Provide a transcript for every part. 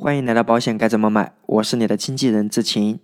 欢迎来到保险该怎么买，我是你的经纪人志勤。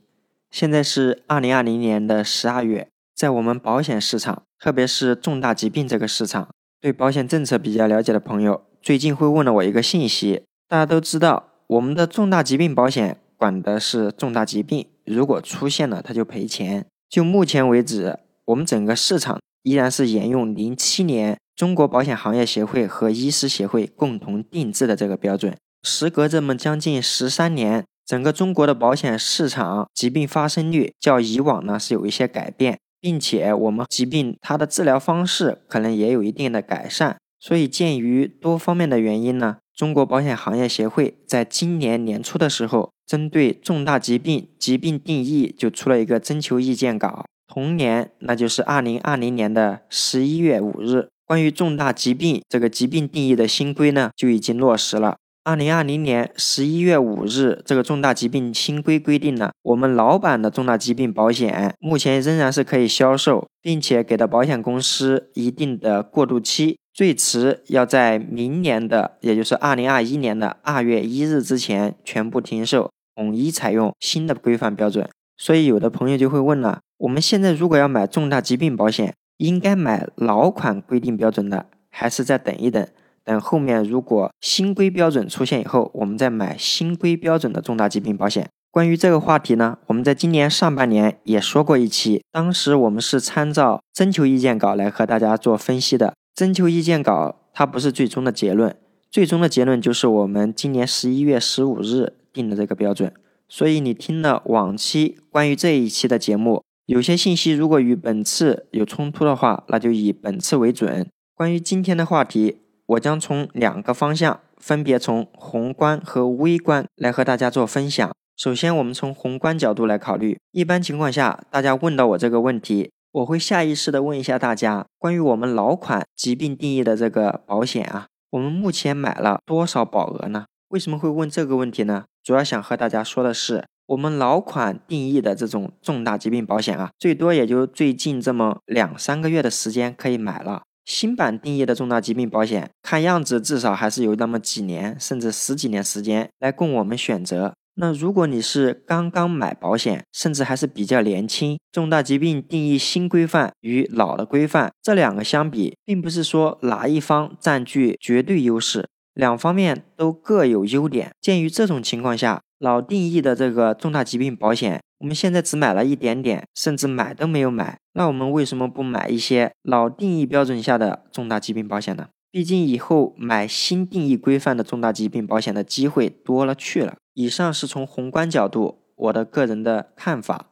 现在是二零二零年的十二月，在我们保险市场，特别是重大疾病这个市场，对保险政策比较了解的朋友，最近会问了我一个信息。大家都知道，我们的重大疾病保险管的是重大疾病，如果出现了，它就赔钱。就目前为止，我们整个市场依然是沿用零七年中国保险行业协会和医师协会共同定制的这个标准。时隔这么将近十三年，整个中国的保险市场疾病发生率较以往呢是有一些改变，并且我们疾病它的治疗方式可能也有一定的改善。所以鉴于多方面的原因呢，中国保险行业协会在今年年初的时候，针对重大疾病疾病定义就出了一个征求意见稿。同年，那就是二零二零年的十一月五日，关于重大疾病这个疾病定义的新规呢就已经落实了。二零二零年十一月五日，这个重大疾病新规规定了，我们老版的重大疾病保险目前仍然是可以销售，并且给到保险公司一定的过渡期，最迟要在明年的，也就是二零二一年的二月一日之前全部停售，统一采用新的规范标准。所以，有的朋友就会问了：我们现在如果要买重大疾病保险，应该买老款规定标准的，还是再等一等？等后面如果新规标准出现以后，我们再买新规标准的重大疾病保险。关于这个话题呢，我们在今年上半年也说过一期，当时我们是参照征求意见稿来和大家做分析的。征求意见稿它不是最终的结论，最终的结论就是我们今年十一月十五日定的这个标准。所以你听了往期关于这一期的节目，有些信息如果与本次有冲突的话，那就以本次为准。关于今天的话题。我将从两个方向，分别从宏观和微观来和大家做分享。首先，我们从宏观角度来考虑。一般情况下，大家问到我这个问题，我会下意识的问一下大家，关于我们老款疾病定义的这个保险啊，我们目前买了多少保额呢？为什么会问这个问题呢？主要想和大家说的是，我们老款定义的这种重大疾病保险啊，最多也就最近这么两三个月的时间可以买了。新版定义的重大疾病保险，看样子至少还是有那么几年，甚至十几年时间来供我们选择。那如果你是刚刚买保险，甚至还是比较年轻，重大疾病定义新规范与老的规范这两个相比，并不是说哪一方占据绝对优势，两方面都各有优点。鉴于这种情况下，老定义的这个重大疾病保险。我们现在只买了一点点，甚至买都没有买，那我们为什么不买一些老定义标准下的重大疾病保险呢？毕竟以后买新定义规范的重大疾病保险的机会多了去了。以上是从宏观角度我的个人的看法。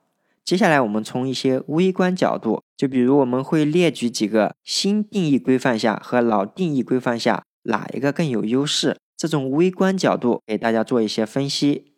接下来我们从一些微观角度，就比如我们会列举几个新定义规范下和老定义规范下哪一个更有优势，这种微观角度给大家做一些分析。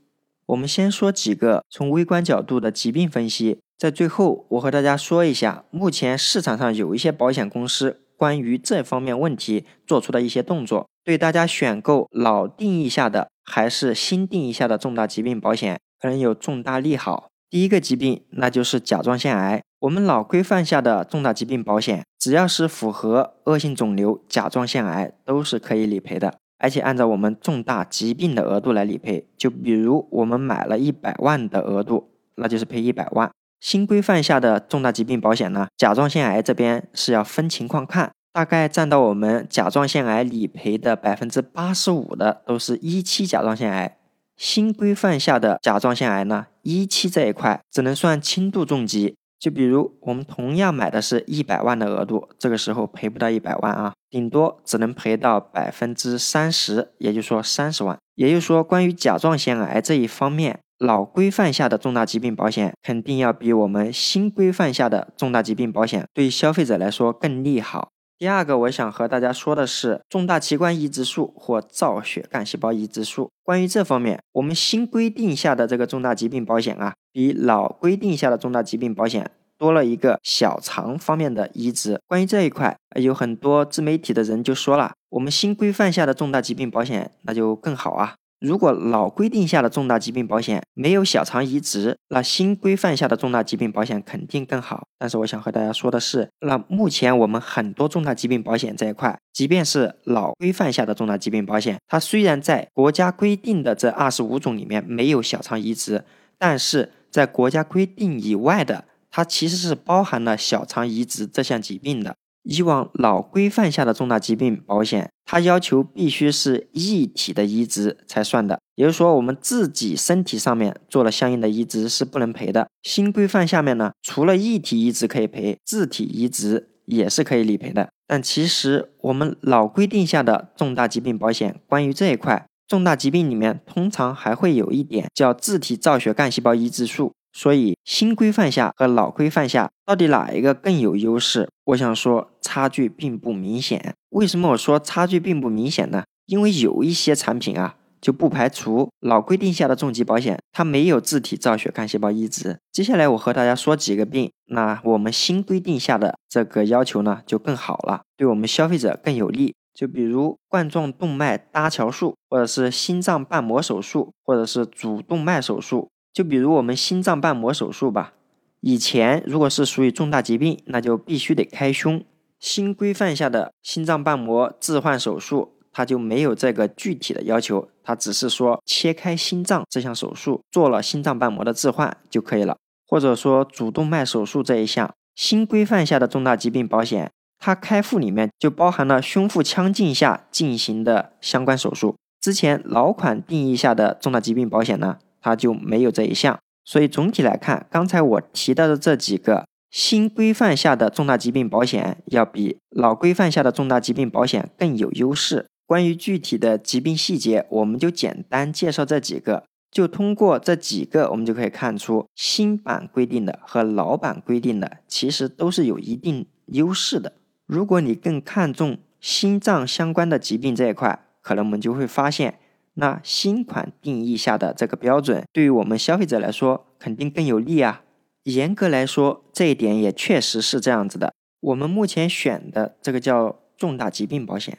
我们先说几个从微观角度的疾病分析，在最后我和大家说一下，目前市场上有一些保险公司关于这方面问题做出的一些动作，对大家选购老定义下的还是新定义下的重大疾病保险可能有重大利好。第一个疾病那就是甲状腺癌，我们老规范下的重大疾病保险，只要是符合恶性肿瘤甲状腺癌都是可以理赔的。而且按照我们重大疾病的额度来理赔，就比如我们买了一百万的额度，那就是赔一百万。新规范下的重大疾病保险呢，甲状腺癌这边是要分情况看，大概占到我们甲状腺癌理赔的百分之八十五的都是一期甲状腺癌。新规范下的甲状腺癌呢，一期这一块只能算轻度重疾。就比如我们同样买的是一百万的额度，这个时候赔不到一百万啊，顶多只能赔到百分之三十，也就是说三十万。也就是说，关于甲状腺癌这一方面，老规范下的重大疾病保险肯定要比我们新规范下的重大疾病保险对消费者来说更利好。第二个，我想和大家说的是重大器官移植术或造血干细胞移植术。关于这方面，我们新规定下的这个重大疾病保险啊，比老规定下的重大疾病保险多了一个小肠方面的移植。关于这一块，有很多自媒体的人就说了，我们新规范下的重大疾病保险那就更好啊。如果老规定下的重大疾病保险没有小肠移植，那新规范下的重大疾病保险肯定更好。但是我想和大家说的是，那目前我们很多重大疾病保险这一块，即便是老规范下的重大疾病保险，它虽然在国家规定的这二十五种里面没有小肠移植，但是在国家规定以外的，它其实是包含了小肠移植这项疾病的。以往老规范下的重大疾病保险，它要求必须是异体的移植才算的，也就是说，我们自己身体上面做了相应的移植是不能赔的。新规范下面呢，除了异体移植可以赔，自体移植也是可以理赔的。但其实我们老规定下的重大疾病保险，关于这一块重大疾病里面，通常还会有一点叫自体造血干细胞移植术。所以，新规范下和老规范下到底哪一个更有优势？我想说，差距并不明显。为什么我说差距并不明显呢？因为有一些产品啊，就不排除老规定下的重疾保险，它没有自体造血干细胞移植。接下来我和大家说几个病，那我们新规定下的这个要求呢，就更好了，对我们消费者更有利。就比如冠状动脉搭桥术，或者是心脏瓣膜手术，或者是主动脉手术。就比如我们心脏瓣膜手术吧，以前如果是属于重大疾病，那就必须得开胸。新规范下的心脏瓣膜置换手术，它就没有这个具体的要求，它只是说切开心脏这项手术做了心脏瓣膜的置换就可以了。或者说主动脉手术这一项，新规范下的重大疾病保险，它开腹里面就包含了胸腹腔镜下进行的相关手术。之前老款定义下的重大疾病保险呢？它就没有这一项，所以总体来看，刚才我提到的这几个新规范下的重大疾病保险，要比老规范下的重大疾病保险更有优势。关于具体的疾病细节，我们就简单介绍这几个。就通过这几个，我们就可以看出，新版规定的和老版规定的其实都是有一定优势的。如果你更看重心脏相关的疾病这一块，可能我们就会发现。那新款定义下的这个标准，对于我们消费者来说肯定更有利啊。严格来说，这一点也确实是这样子的。我们目前选的这个叫重大疾病保险，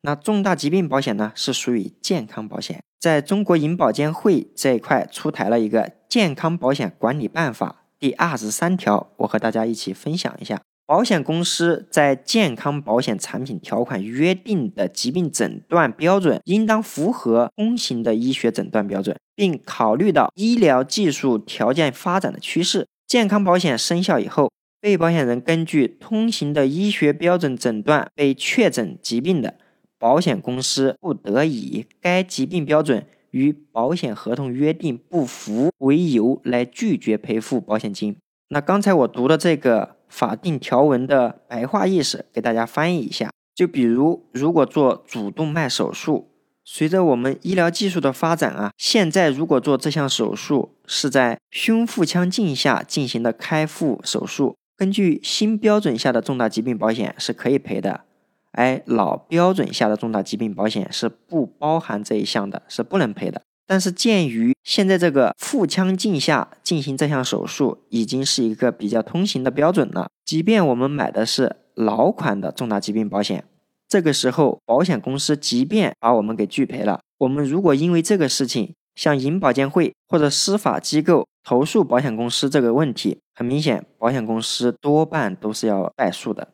那重大疾病保险呢是属于健康保险，在中国银保监会这一块出台了一个健康保险管理办法第二十三条，我和大家一起分享一下。保险公司在健康保险产品条款约定的疾病诊断标准，应当符合通行的医学诊断标准，并考虑到医疗技术条件发展的趋势。健康保险生效以后，被保险人根据通行的医学标准诊断被确诊疾病的，保险公司不得以该疾病标准与保险合同约定不符为由来拒绝赔付保险金。那刚才我读的这个。法定条文的白话意思给大家翻译一下，就比如如果做主动脉手术，随着我们医疗技术的发展啊，现在如果做这项手术是在胸腹腔镜下进行的开腹手术，根据新标准下的重大疾病保险是可以赔的，而老标准下的重大疾病保险是不包含这一项的，是不能赔的。但是鉴于现在这个腹腔镜下进行这项手术已经是一个比较通行的标准了，即便我们买的是老款的重大疾病保险，这个时候保险公司即便把我们给拒赔了，我们如果因为这个事情向银保监会或者司法机构投诉保险公司这个问题，很明显保险公司多半都是要败诉的，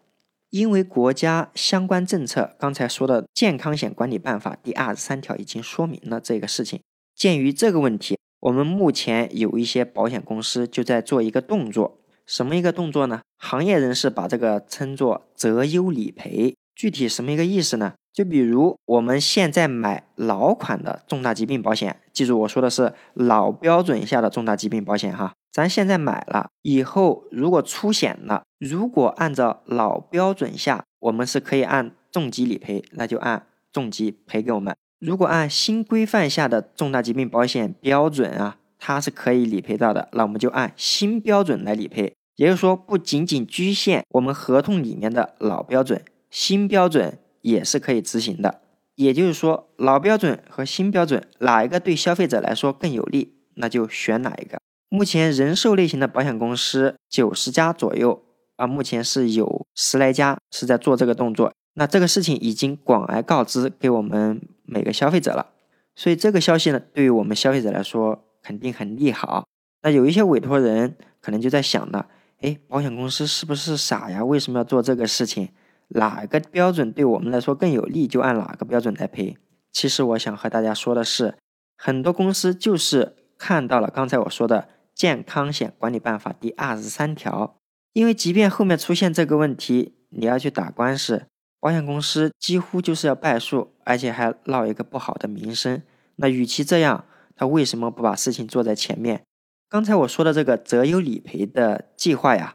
因为国家相关政策刚才说的健康险管理办法第二十三条已经说明了这个事情。鉴于这个问题，我们目前有一些保险公司就在做一个动作，什么一个动作呢？行业人士把这个称作择优理赔。具体什么一个意思呢？就比如我们现在买老款的重大疾病保险，记住我说的是老标准下的重大疾病保险哈。咱现在买了以后，如果出险了，如果按照老标准下，我们是可以按重疾理赔，那就按重疾赔给我们。如果按新规范下的重大疾病保险标准啊，它是可以理赔到的，那我们就按新标准来理赔。也就是说，不仅仅局限我们合同里面的老标准，新标准也是可以执行的。也就是说，老标准和新标准哪一个对消费者来说更有利，那就选哪一个。目前人寿类型的保险公司九十家左右啊，目前是有十来家是在做这个动作。那这个事情已经广而告之给我们每个消费者了，所以这个消息呢，对于我们消费者来说肯定很利好。那有一些委托人可能就在想了，哎，保险公司是不是傻呀？为什么要做这个事情？哪个标准对我们来说更有利，就按哪个标准来赔。其实我想和大家说的是，很多公司就是看到了刚才我说的《健康险管理办法》第二十三条，因为即便后面出现这个问题，你要去打官司，保险公司几乎就是要败诉，而且还落一个不好的名声。那与其这样，他为什么不把事情做在前面？刚才我说的这个择优理赔的计划呀。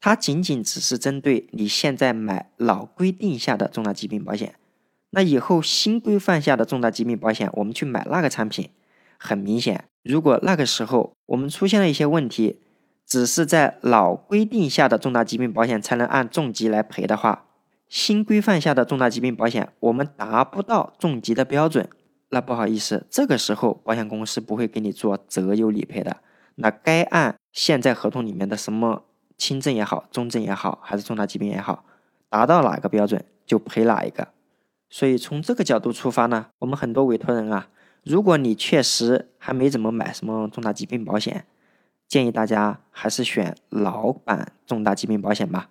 它仅仅只是针对你现在买老规定下的重大疾病保险，那以后新规范下的重大疾病保险，我们去买那个产品，很明显，如果那个时候我们出现了一些问题，只是在老规定下的重大疾病保险才能按重疾来赔的话，新规范下的重大疾病保险我们达不到重疾的标准，那不好意思，这个时候保险公司不会给你做择优理赔的，那该按现在合同里面的什么？轻症也好，中症也好，还是重大疾病也好，达到哪个标准就赔哪一个。所以从这个角度出发呢，我们很多委托人啊，如果你确实还没怎么买什么重大疾病保险，建议大家还是选老版重大疾病保险吧。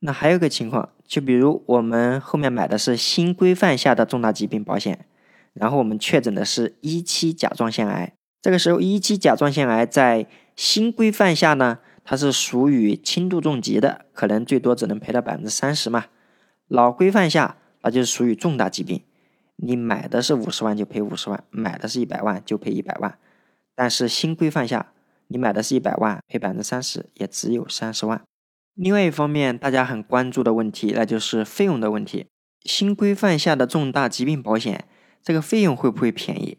那还有个情况，就比如我们后面买的是新规范下的重大疾病保险，然后我们确诊的是一期甲状腺癌，这个时候一期甲状腺癌在新规范下呢？它是属于轻度重疾的，可能最多只能赔到百分之三十嘛。老规范下，那就是属于重大疾病，你买的是五十万就赔五十万，买的是一百万就赔一百万。但是新规范下，你买的是一百万，赔百分之三十也只有三十万。另外一方面，大家很关注的问题，那就是费用的问题。新规范下的重大疾病保险，这个费用会不会便宜？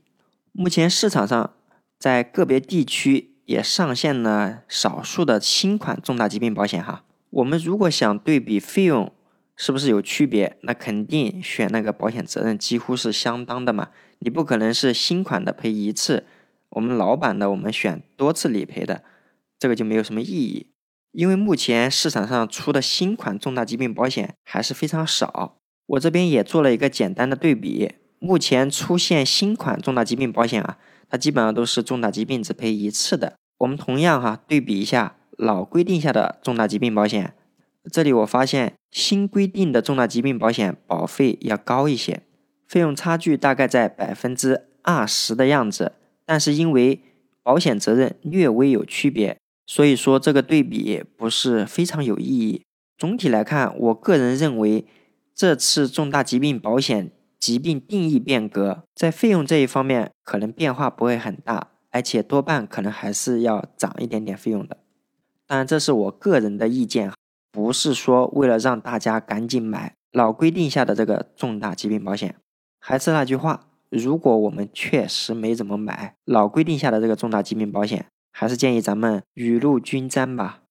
目前市场上在个别地区。也上线了少数的新款重大疾病保险哈。我们如果想对比费用是不是有区别，那肯定选那个保险责任几乎是相当的嘛。你不可能是新款的赔一次，我们老版的我们选多次理赔的，这个就没有什么意义。因为目前市场上出的新款重大疾病保险还是非常少。我这边也做了一个简单的对比，目前出现新款重大疾病保险啊，它基本上都是重大疾病只赔一次的。我们同样哈对比一下老规定下的重大疾病保险，这里我发现新规定的重大疾病保险保费要高一些，费用差距大概在百分之二十的样子。但是因为保险责任略微有区别，所以说这个对比不是非常有意义。总体来看，我个人认为这次重大疾病保险疾病定义变革在费用这一方面可能变化不会很大。而且多半可能还是要涨一点点费用的，当然这是我个人的意见，不是说为了让大家赶紧买老规定下的这个重大疾病保险。还是那句话，如果我们确实没怎么买老规定下的这个重大疾病保险，还是建议咱们雨露均沾吧，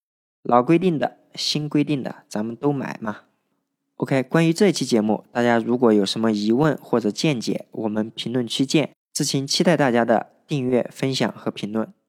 老规定的新规定的咱们都买嘛。OK，关于这期节目，大家如果有什么疑问或者见解，我们评论区见。志勤期待大家的。订阅、分享和评论。